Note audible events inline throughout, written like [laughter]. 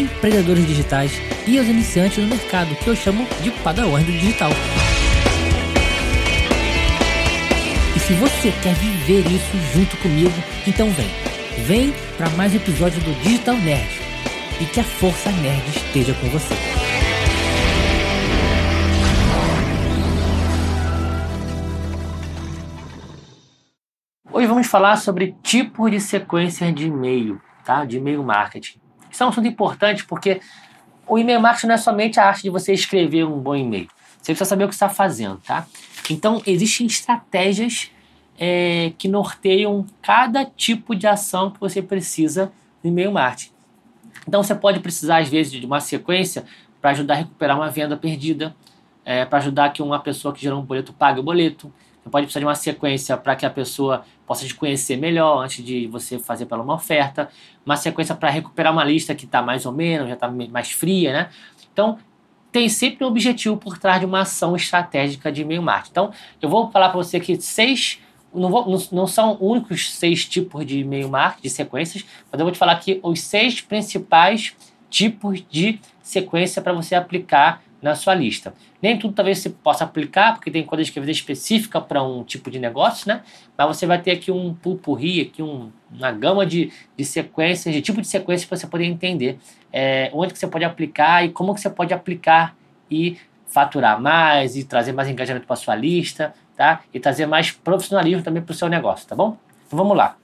empreendedores digitais e aos iniciantes no mercado, que eu chamo de padawans do digital. E se você quer viver isso junto comigo, então vem. Vem para mais um episódio do Digital Nerd e que a Força Nerd esteja com você. Hoje vamos falar sobre tipos de sequências de e-mail, tá? De e-mail marketing. Isso é um assunto importante porque o e-mail marketing não é somente a arte de você escrever um bom e-mail. Você precisa saber o que está fazendo, tá? Então, existem estratégias é, que norteiam cada tipo de ação que você precisa no e-mail marketing. Então você pode precisar, às vezes, de uma sequência para ajudar a recuperar uma venda perdida, é, para ajudar que uma pessoa que gerou um boleto pague o boleto. Você pode precisar de uma sequência para que a pessoa possa te conhecer melhor antes de você fazer pela uma oferta. Uma sequência para recuperar uma lista que está mais ou menos, já está mais fria, né? Então, tem sempre um objetivo por trás de uma ação estratégica de e-mail marketing. Então, eu vou falar para você que seis não, vou, não, não, são únicos seis tipos de e-mail marketing, de sequências, mas eu vou te falar aqui os seis principais tipos de sequência para você aplicar na sua lista. Nem tudo talvez você possa aplicar, porque tem coisas que vezes específica para um tipo de negócio, né? Mas você vai ter aqui um pulpurri, aqui um, uma gama de, de sequências, de tipo de sequências para você poder entender é, onde que você pode aplicar e como que você pode aplicar e faturar mais e trazer mais engajamento para sua lista, tá? E trazer mais profissionalismo também para o seu negócio, tá bom? Então vamos lá.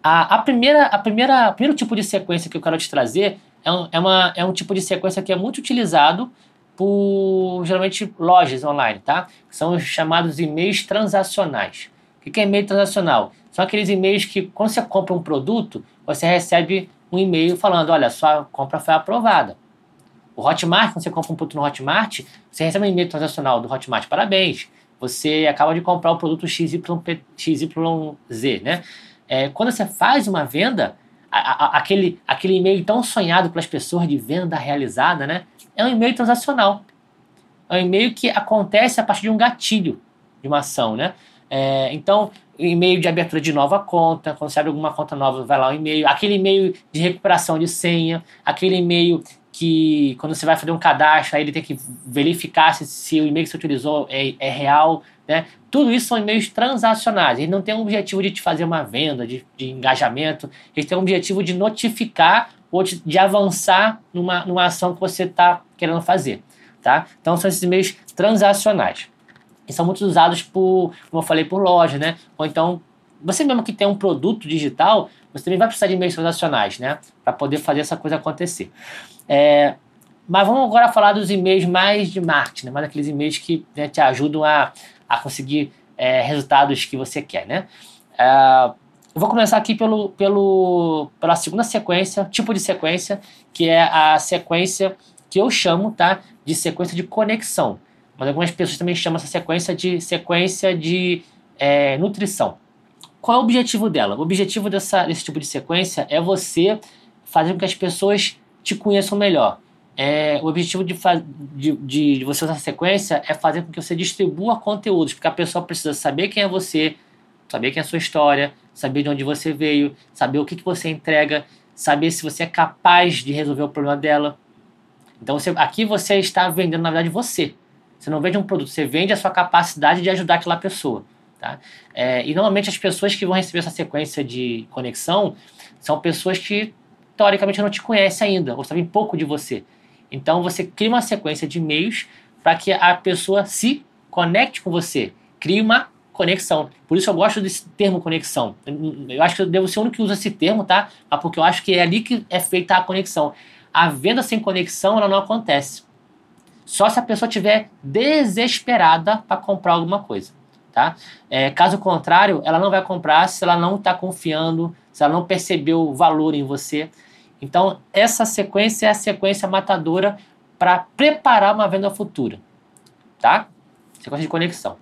A, a, primeira, a primeira, primeiro tipo de sequência que eu quero te trazer é um, é, uma, é um tipo de sequência que é muito utilizado por geralmente lojas online, tá? São os chamados e-mails transacionais. O que é e-mail transacional? São aqueles e-mails que, quando você compra um produto, você recebe um e-mail falando: olha, sua compra foi aprovada. O Hotmart, quando você compra um produto no Hotmart, você recebe um e-mail transacional do Hotmart: parabéns, você acaba de comprar o produto XYZ, né? É, quando você faz uma venda, aquele, aquele e-mail tão sonhado pelas pessoas de venda realizada, né? É um e-mail transacional. É um e-mail que acontece a partir de um gatilho de uma ação, né? É, então, e-mail de abertura de nova conta, quando você abre alguma conta nova, vai lá o e-mail, aquele e-mail de recuperação de senha, aquele e-mail que quando você vai fazer um cadastro, aí ele tem que verificar se, se o e-mail que você utilizou é, é real, né? Tudo isso são e-mails transacionais. Eles não têm o objetivo de te fazer uma venda, de, de engajamento. Eles têm o objetivo de notificar ou de, de avançar numa, numa ação que você está querendo fazer, tá? Então são esses e-mails transacionais. E são muito usados por, como eu falei, por loja, né? Ou então, você mesmo que tem um produto digital, você também vai precisar de e-mails transacionais, né? Para poder fazer essa coisa acontecer. É, mas vamos agora falar dos e-mails mais de marketing, né? mais aqueles e-mails que né, te ajudam a, a conseguir é, resultados que você quer. Né? É, eu vou começar aqui pelo, pelo, pela segunda sequência, tipo de sequência, que é a sequência que eu chamo tá, de sequência de conexão. Mas algumas pessoas também chamam essa sequência de sequência de é, nutrição. Qual é o objetivo dela? O objetivo dessa, desse tipo de sequência é você fazer com que as pessoas te conheçam melhor. É, o objetivo de, de, de, você usar a sequência é fazer com que você distribua conteúdos, porque a pessoa precisa saber quem é você, saber quem é a sua história, saber de onde você veio, saber o que, que você entrega, saber se você é capaz de resolver o problema dela. Então você, aqui você está vendendo, na verdade, você. Você não vende um produto, você vende a sua capacidade de ajudar aquela pessoa. Tá? É, e normalmente as pessoas que vão receber essa sequência de conexão são pessoas que teoricamente não te conhece ainda, ou sabe pouco de você. Então você cria uma sequência de e-mails para que a pessoa se conecte com você, crie uma conexão. Por isso eu gosto desse termo conexão. Eu acho que eu devo ser o único que usa esse termo, tá? Mas porque eu acho que é ali que é feita a conexão. A venda sem conexão ela não acontece. Só se a pessoa estiver desesperada para comprar alguma coisa. Tá? É, caso contrário, ela não vai comprar se ela não está confiando, se ela não percebeu o valor em você. Então, essa sequência é a sequência matadora para preparar uma venda futura, tá? Sequência de conexão.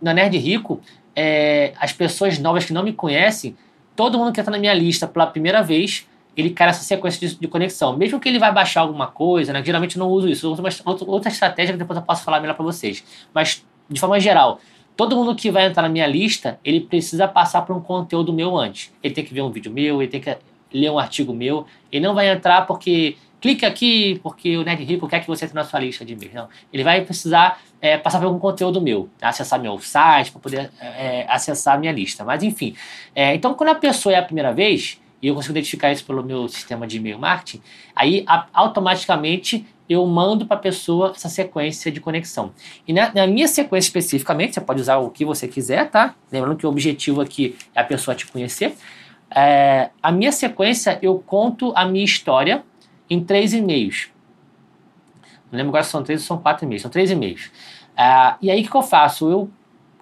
Na Nerd Rico, é, as pessoas novas que não me conhecem, todo mundo que está na minha lista pela primeira vez, ele cai nessa sequência de, de, conexão. Mesmo que ele vai baixar alguma coisa, né? Geralmente eu não uso isso, eu uso uma, outra estratégia que depois eu posso falar melhor para vocês. Mas, de forma geral, todo mundo que vai entrar na minha lista, ele precisa passar por um conteúdo meu antes. Ele tem que ver um vídeo meu, ele tem que ler um artigo meu. Ele não vai entrar porque clique aqui porque o Nerd Rico quer que você entre na sua lista de e-mails. Não. Ele vai precisar é, passar por algum conteúdo meu, acessar meu site para poder é, acessar a minha lista. Mas enfim, é, então quando a pessoa é a primeira vez, e eu consigo identificar isso pelo meu sistema de e-mail marketing, aí a, automaticamente eu mando para a pessoa essa sequência de conexão. E na, na, minha sequência especificamente, você pode usar o que você quiser, tá? Lembrando que o objetivo aqui é a pessoa te conhecer. É, a minha sequência, eu conto a minha história em três e-mails. Não lembro agora se são três ou são quatro e-mails. São três e-mails. Uh, e aí o que, eu faço? Eu,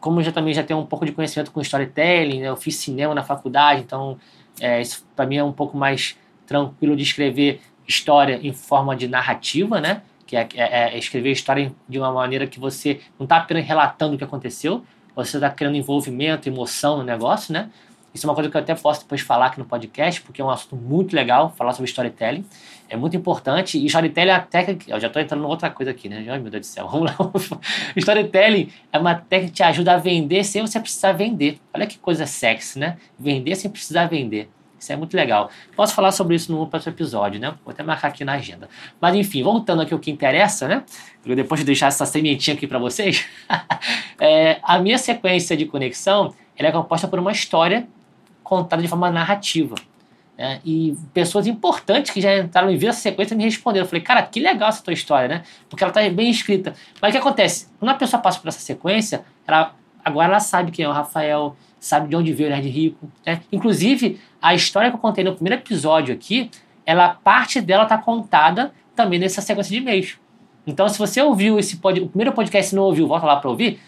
como já também já tenho um pouco de conhecimento com storytelling, né, eu fiz cinema na faculdade, então é, isso para mim é um pouco mais tranquilo de escrever história em forma de narrativa, né? Que é, é, é escrever história de uma maneira que você não está apenas relatando o que aconteceu, você está criando envolvimento, emoção no negócio, né? Isso é uma coisa que eu até posso depois falar aqui no podcast, porque é um assunto muito legal, falar sobre storytelling. É muito importante. E storytelling é a técnica. Eu já estou entrando em outra coisa aqui, né? Ai, meu Deus do céu. [laughs] Vamos lá. storytelling é uma técnica que te ajuda a vender sem você precisar vender. Olha que coisa sexy, né? Vender sem precisar vender. Isso é muito legal. Posso falar sobre isso no próximo episódio, né? Vou até marcar aqui na agenda. Mas enfim, voltando aqui ao que interessa, né? Depois de deixar essa sementinha aqui para vocês, [laughs] é, a minha sequência de conexão é composta por uma história contada de forma narrativa. Né? E pessoas importantes que já entraram e viram essa sequência me responderam. Eu falei, cara, que legal essa tua história, né? Porque ela está bem escrita. Mas o que acontece? Quando a pessoa passa por essa sequência, ela, agora ela sabe quem é o Rafael, sabe de onde veio o Nerd Rico. Né? Inclusive, a história que eu contei no primeiro episódio aqui, ela parte dela está contada também nessa sequência de e-mails. Então, se você ouviu esse pod, o primeiro podcast e não ouviu, volta lá para ouvir.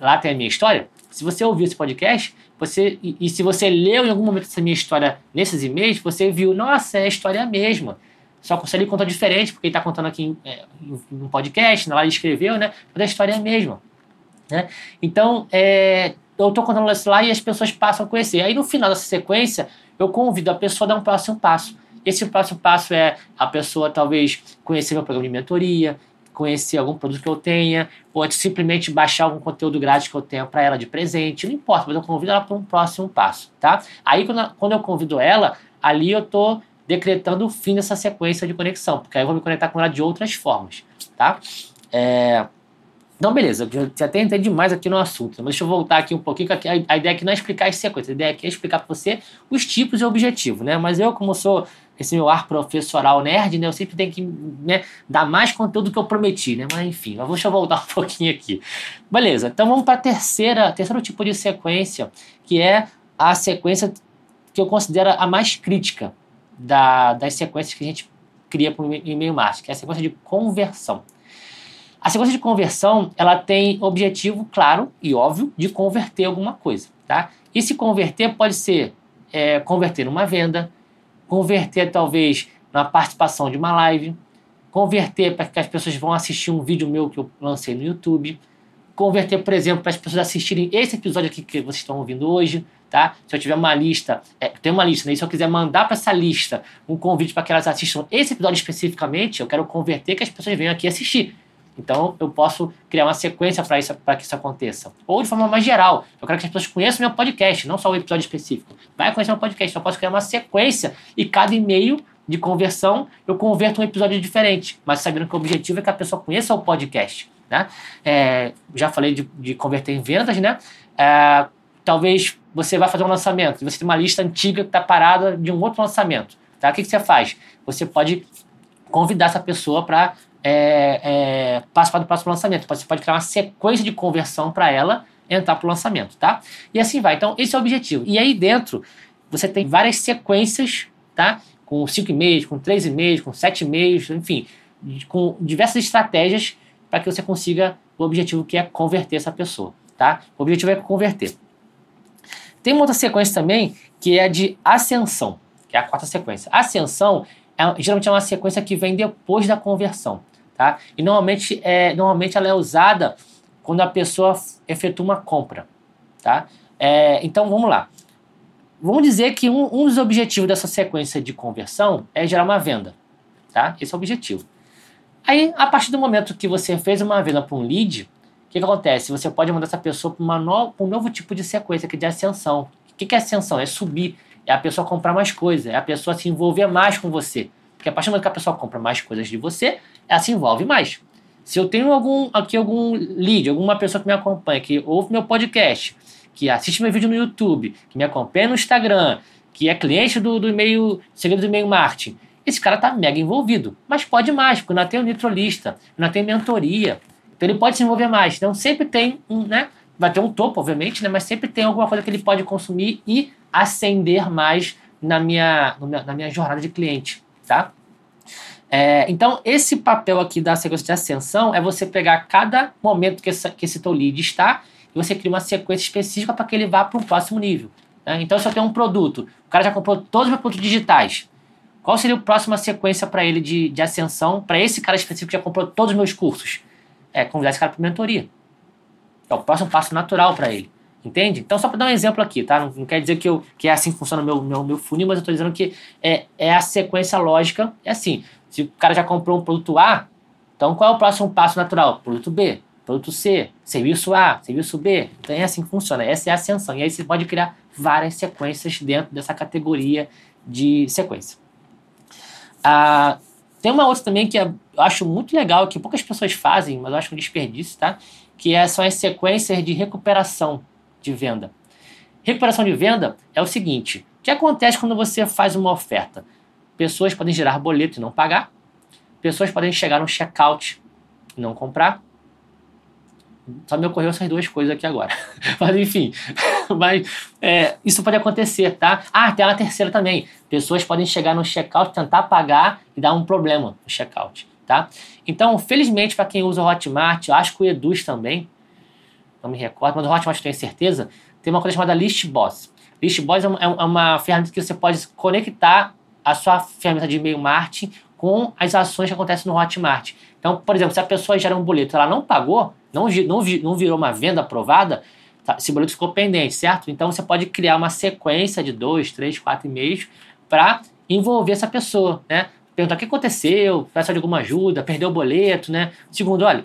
Lá tem a minha história. Se você ouviu esse podcast, você e, e, se você leu em algum momento essa minha história nesses e-mails, você viu, nossa, é a história mesma. Só que ele conta diferente, porque ele está contando aqui é, um podcast, lá ele escreveu, né? Mas a história é a mesma. Né? Então, é, eu estou contando isso lá e as pessoas passam a conhecer. Aí no final dessa sequência, eu convido a pessoa a dar um próximo passo. Esse próximo passo é a pessoa talvez conhecer meu programa de mentoria, conhecer algum produto que eu tenha, ou simplesmente baixar algum conteúdo grátis que eu tenha para ela de presente, não importa, mas eu convido ela para um próximo passo, tá? Aí quando, eu convido ela, ali eu estou decretando o fim dessa sequência de conexão, porque aí eu vou me conectar com ela de outras formas, tá? É... Então, beleza, eu já até entendi mais aqui no assunto, mas deixa eu voltar aqui um pouquinho, a ideia aqui não é explicar as sequências, a ideia aqui é explicar para você os tipos e objetivos, né? Mas eu, como sou esse meu ar professoral nerd, né? Eu sempre tenho que né, dar mais conteúdo do que eu prometi, né? Mas enfim, mas deixa eu voltar um [laughs] pouquinho aqui. Beleza, então vamos para a terceira, terceiro tipo de sequência, que é a sequência que eu considero a mais crítica da, das sequências que a gente cria para o e-mail marketing, que é a sequência de conversão. A sequência de conversão, ela tem objetivo claro e óbvio de converter alguma coisa, tá? E se converter pode ser é, converter numa venda, converter talvez na participação de uma live, converter para que as pessoas vão assistir um vídeo meu que eu lancei no YouTube, converter, por exemplo, para as pessoas assistirem esse episódio aqui que vocês estão ouvindo hoje, tá? Se eu tiver uma lista, é, tem uma lista, né? E se eu quiser mandar para essa lista um convite para que elas assistam esse episódio especificamente, eu quero converter que as pessoas venham aqui assistir. Então eu posso criar uma sequência para isso, para que isso aconteça. Ou de forma mais geral, eu quero que as pessoas conheçam meu podcast, não só o episódio específico. Vai conhecer meu podcast, eu posso criar uma sequência e cada e-mail de conversão eu converto um episódio diferente, mas sabendo que o objetivo é que a pessoa conheça o podcast. Né? É, já falei de, de, converter em vendas, né? É, talvez você vai fazer um lançamento, você tem uma lista antiga que está parada de um outro lançamento. Tá? O que, que você faz? Você pode convidar essa pessoa para é, é, participar do próximo lançamento. Você pode criar uma sequência de conversão para ela entrar para o lançamento, tá? E assim vai. Então, esse é o objetivo. E aí dentro, você tem várias sequências, tá? Com 5 e-mails, com 3 e-mails, com 7 e-mails, enfim, com diversas estratégias para que você consiga o objetivo que é converter essa pessoa, tá? O objetivo é converter. Tem uma outra sequência também que é a de ascensão, que é a quarta sequência. Ascensão é, geralmente é uma sequência que vem depois da conversão. Tá? E normalmente, é, normalmente ela é usada quando a pessoa efetua uma compra, tá? É, então vamos lá. Vamos dizer que um, um, dos objetivos dessa sequência de conversão é gerar uma venda, tá? Esse é o objetivo. Aí, a partir do momento que você fez uma venda para um lead, o que, que, acontece? Você pode mandar essa pessoa para no, um novo tipo de sequência, que é de ascensão. O que, que é ascensão? É subir, é a pessoa comprar mais coisas, é a pessoa se envolver mais com você. Porque a partir do momento que a pessoa compra mais coisas de você, ela se envolve mais. Se eu tenho algum aqui algum lead, alguma pessoa que me acompanha, que ouve meu podcast, que assiste meu vídeo no YouTube, que me acompanha no Instagram, que é cliente do, do e-mail, segredo do e-mail marketing, esse cara está mega envolvido. Mas pode mais, porque não tem o nitrolista, não tem mentoria. Então ele pode se envolver mais. Então sempre tem um, né? Vai ter um topo, obviamente, né? Mas sempre tem alguma coisa que ele pode consumir e ascender mais na minha, na minha jornada de cliente tá? É, então, esse papel aqui da sequência de ascensão é você pegar cada momento que, essa, que esse teu lead está e você cria uma sequência específica para que ele vá para um próximo nível. Né? Então, se eu tenho um produto, o cara já comprou todos os meus produtos digitais, qual seria a próxima sequência para ele de, de ascensão, para esse cara específico que já comprou todos os meus cursos? É convidar esse cara para mentoria. É o próximo passo natural para ele. Entende? Então, só para dar um exemplo aqui, tá? Não, não, quer dizer que, eu, que é assim que funciona o meu, meu, meu funil, mas eu estou dizendo que é, é a sequência lógica. É assim: se o cara já comprou um produto A, então qual é o próximo passo natural? Produto B, produto C, serviço A, serviço B. Então é assim que funciona. Essa é a ascensão. E aí você pode criar várias sequências dentro dessa categoria de sequência. Ah, tem uma outra também que é, eu acho muito legal, que poucas pessoas fazem, mas eu acho um desperdício, tá? Que é, são as sequências de recuperação de venda. Recuperação de venda é o seguinte: o que acontece quando você faz uma oferta? Pessoas podem gerar boleto e não pagar, pessoas podem chegar no checkout e não comprar. Só me ocorreu essas duas coisas aqui agora. [laughs] Mas enfim, [laughs] mas é, isso pode acontecer, tá? Ah, tem uma terceira também. Pessoas podem chegar no checkout, tentar pagar e dar um problema no checkout, tá? Então, felizmente, para quem usa o Hotmart, eu acho que o Eduz também, não me recordo, mas o Hotmart tenho certeza, tem uma coisa chamada List Boss. List Boss é uma, é uma ferramenta que você pode conectar a sua ferramenta de e-mail marketing com as ações que acontecem no Hotmart. Então, por exemplo, se a pessoa gera um boleto ela não pagou, não, não, não virou uma venda aprovada, tá, esse boleto ficou pendente, certo? Então você pode criar uma sequência de dois, três, quatro e-mails para envolver essa pessoa, né? Perguntar o que aconteceu, peça de alguma ajuda, perdeu o boleto, né? Segundo, olha,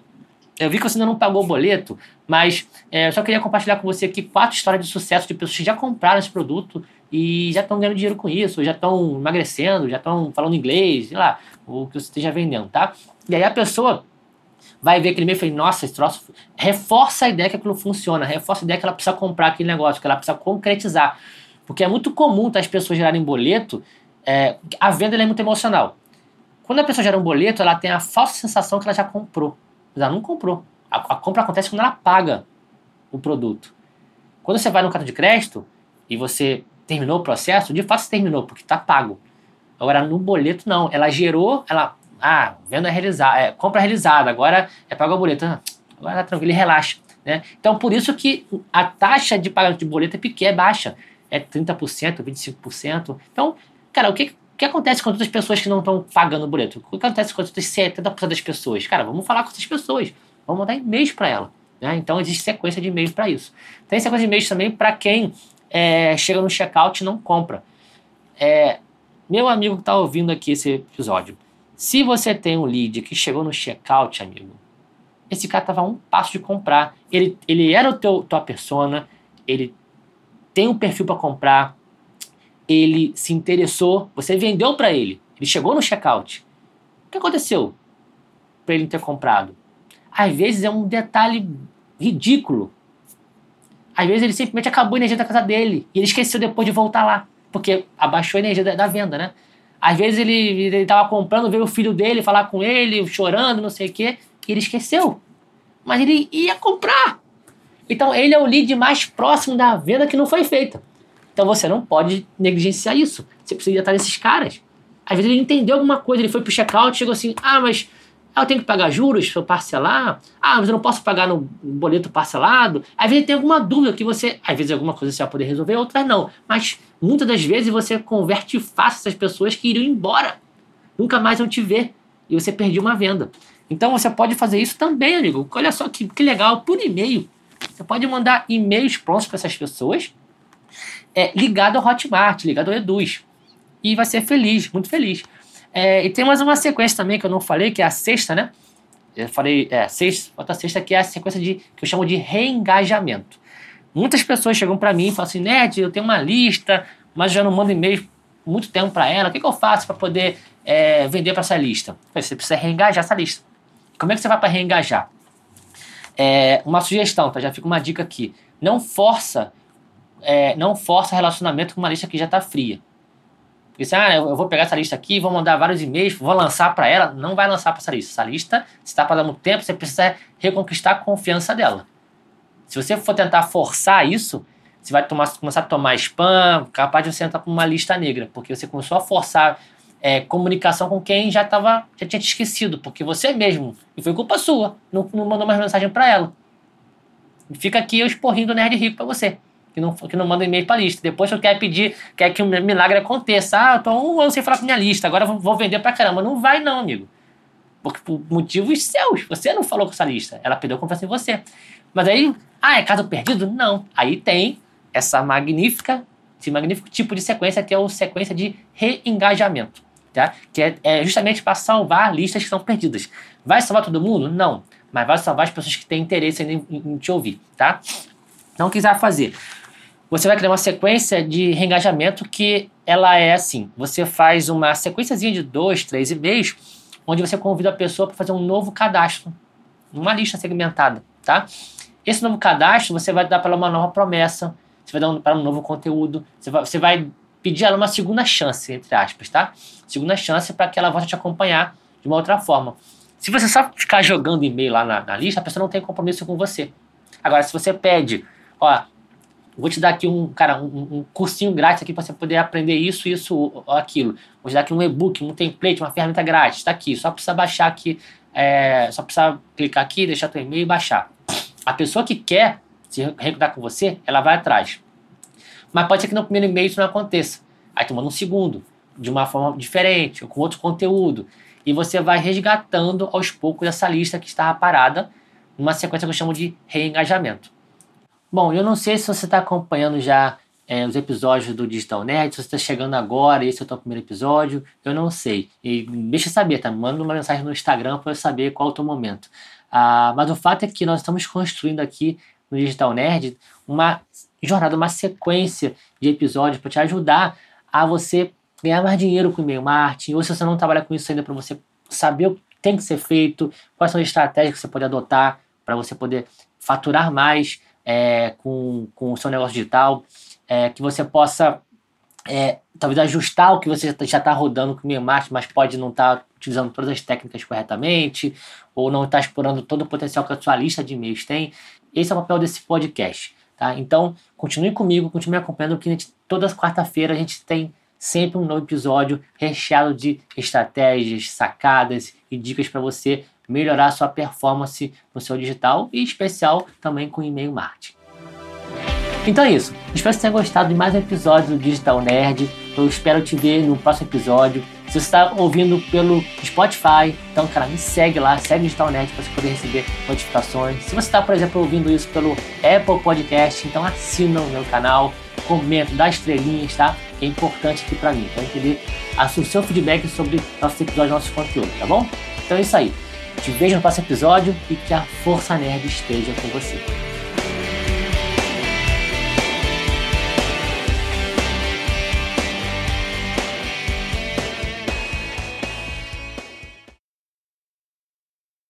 eu vi que você ainda não pagou o boleto, mas é, eu só queria compartilhar com você aqui quatro histórias de sucesso de pessoas que já compraram esse produto e já estão ganhando dinheiro com isso, já estão emagrecendo, já estão falando inglês, sei lá, o que você esteja vendendo, tá? E aí a pessoa vai ver aquele e-mail e fala, nossa, esse troço reforça a ideia que aquilo funciona, reforça a ideia que ela precisa comprar aquele negócio, que ela precisa concretizar. Porque é muito comum tá, as pessoas gerarem boleto, é, a venda é muito emocional. Quando a pessoa gera um boleto, ela tem a falsa sensação que ela já comprou mas ela não comprou. A, a, compra acontece quando ela paga o produto. Quando você vai no cartão de crédito e você terminou o processo, de fato você terminou, porque está pago. Agora, no boleto, não. Ela gerou, ela. Ah, venda realizada, é, compra realizada, agora é pago o boleto. Ah, agora tá tranquilo, relaxa. Né? Então, por isso que a taxa de pagamento de boleto é pequena, é baixa. É 30%, 25%. Então, cara, o que, o que acontece com outras pessoas que não estão pagando o boleto? O que acontece com outras 70% das pessoas? Cara, vamos falar com essas pessoas. Vamos mandar e-mails para ela. Né? Então, existe sequência de e-mails para isso. Tem sequência de e-mails também para quem é, chega no checkout e não compra. É, meu amigo que está ouvindo aqui esse episódio, se você tem um lead que chegou no checkout, amigo, esse cara estava a um passo de comprar. Ele, ele era o teu tua persona, ele tem um perfil para comprar, ele se interessou, você vendeu para ele, ele chegou no checkout. O que aconteceu para ele ter comprado? Às vezes é um detalhe ridículo. Às vezes ele simplesmente acabou a energia da casa dele e ele esqueceu depois de voltar lá, porque abaixou a energia da, da venda, né? Às vezes ele estava comprando, veio o filho dele falar com ele, chorando, não sei o quê, e ele esqueceu. Mas ele ia comprar. Então ele é o lead mais próximo da venda que não foi feita. Então você não pode negligenciar isso. Você precisa estar nesses caras. Às vezes ele entendeu alguma coisa, ele foi pro checkout, chegou assim: ah, mas eu tenho que pagar juros para parcelar? Ah, mas eu não posso pagar no boleto parcelado? Às vezes tem alguma dúvida que você. Às vezes alguma coisa você vai poder resolver, outras não. Mas muitas das vezes você converte fácil essas pessoas que iriam embora. Nunca mais vão te ver. E você perdeu uma venda. Então você pode fazer isso também, amigo. Olha só que, que legal, por e-mail. Você pode mandar e-mails prontos para essas pessoas, é, ligado ao Hotmart, ligado ao Eduz. E vai ser feliz, muito feliz. É, e tem mais uma sequência também que eu não falei, que é a sexta, né? Eu falei, é, sexta, outra sexta, que é a sequência de, que eu chamo de reengajamento. Muitas pessoas chegam para mim e falam assim, Ned, eu tenho uma lista, mas já não mando e-mail muito tempo para ela. O que, que, eu faço para poder é, vender para essa lista? Você precisa reengajar essa lista. Como é que você vai para reengajar? É, uma sugestão, tá? Já fica uma dica aqui. Não força, é, não força relacionamento com uma lista que já está fria. Porque assim, ah, eu vou pegar essa lista aqui, vou mandar vários e-mails, vou lançar para ela. Não vai lançar para essa lista. Essa lista, se está dar muito tempo, você precisa reconquistar a confiança dela. Se você for tentar forçar isso, você vai tomar, começar a tomar spam, capaz de você entrar para uma lista negra, porque você começou a forçar é, comunicação com quem já tava, já tinha te esquecido, porque você mesmo, e foi culpa sua, não, não mandou mais mensagem para ela. Fica aqui eu esporrindo do Nerd Rico para você, que não, que não manda e-mail para lista. Depois você quer pedir, quer que um milagre aconteça. Ah, eu tô um ano sem falar com minha lista, agora vou vender para caramba. Não vai não, amigo. Porque por motivos seus, você não falou com essa lista, ela perdeu confiança em você. Mas aí, ah, é caso perdido? Não. Aí tem essa magnífica, esse magnífico tipo de sequência que é a sequência de reengajamento tá? que é, é justamente para salvar listas que são perdidas. Vai salvar todo mundo? Não, mas vai salvar as pessoas que têm interesse em, em, em te ouvir. Tá? Não quiser fazer. Você vai criar uma sequência de reengajamento que ela é assim: você faz uma sequenciazinha de dois, três e-mails, onde você convida a pessoa para fazer um novo cadastro, uma lista segmentada, tá? Esse novo cadastro você vai dar para ela uma nova promessa, você vai dar para um novo conteúdo, você vai, você vai pedir ela uma segunda chance, entre aspas, tá? Segunda chance para que ela volte a te acompanhar de uma outra forma. Se você só ficar jogando e-mail lá na, na, lista, a pessoa não tem compromisso com você. Agora, se você pede, ó, vou te dar aqui um, cara, um, um cursinho grátis aqui para você poder aprender isso, isso ou aquilo. Vou te dar aqui um e-book, um template, uma ferramenta grátis, está aqui. Só precisa baixar aqui, é, só precisa clicar aqui, deixar teu e-mail e baixar. A pessoa que quer se recrutar com você, ela vai atrás. Mas pode ser que no primeiro e-mail isso não aconteça. Aí tu manda um segundo, de uma forma diferente, ou com outro conteúdo. E você vai resgatando aos poucos essa lista que estava parada, numa sequência que eu chamo de reengajamento. Bom, eu não sei se você está acompanhando já é, os episódios do Digital Nerd, se você está chegando agora esse é o teu primeiro episódio, eu não sei. E deixa eu saber, tá? Manda uma mensagem no Instagram para eu saber qual é o teu momento. Ah, mas o fato é que nós estamos construindo aqui no Digital Nerd uma jornada, uma sequência de episódios para te ajudar a você ganhar mais dinheiro com e-mail marketing, ou se você não trabalha com isso ainda, para você saber o que tem que ser feito, quais são as estratégias que você pode adotar para você poder faturar mais é, com, com o seu negócio digital, é, que você possa é, talvez ajustar o que você já está rodando com o marketing, mas pode não estar tá utilizando todas as técnicas corretamente, ou não estar tá explorando todo o potencial que a sua lista de e-mails tem. Esse é o papel desse podcast. Tá? Então, continue comigo, continue acompanhando, que toda quarta-feira a gente tem sempre um novo episódio recheado de estratégias, sacadas e dicas para você melhorar sua performance no seu digital e especial também com e-mail marketing. Então é isso. Espero que você tenha gostado de mais um episódio do Digital Nerd. Eu espero te ver no próximo episódio. Se você está ouvindo pelo Spotify, então, cara, me segue lá, segue o Digital Nerd para você poder receber notificações. Se você está, por exemplo, ouvindo isso pelo Apple Podcast, então assina o meu canal, comenta, dá estrelinhas, tá? Que é importante aqui para mim, para entender o seu feedback sobre nossos episódios, nossos conteúdos, tá bom? Então é isso aí. Te vejo no próximo episódio e que a Força Nerd esteja com você.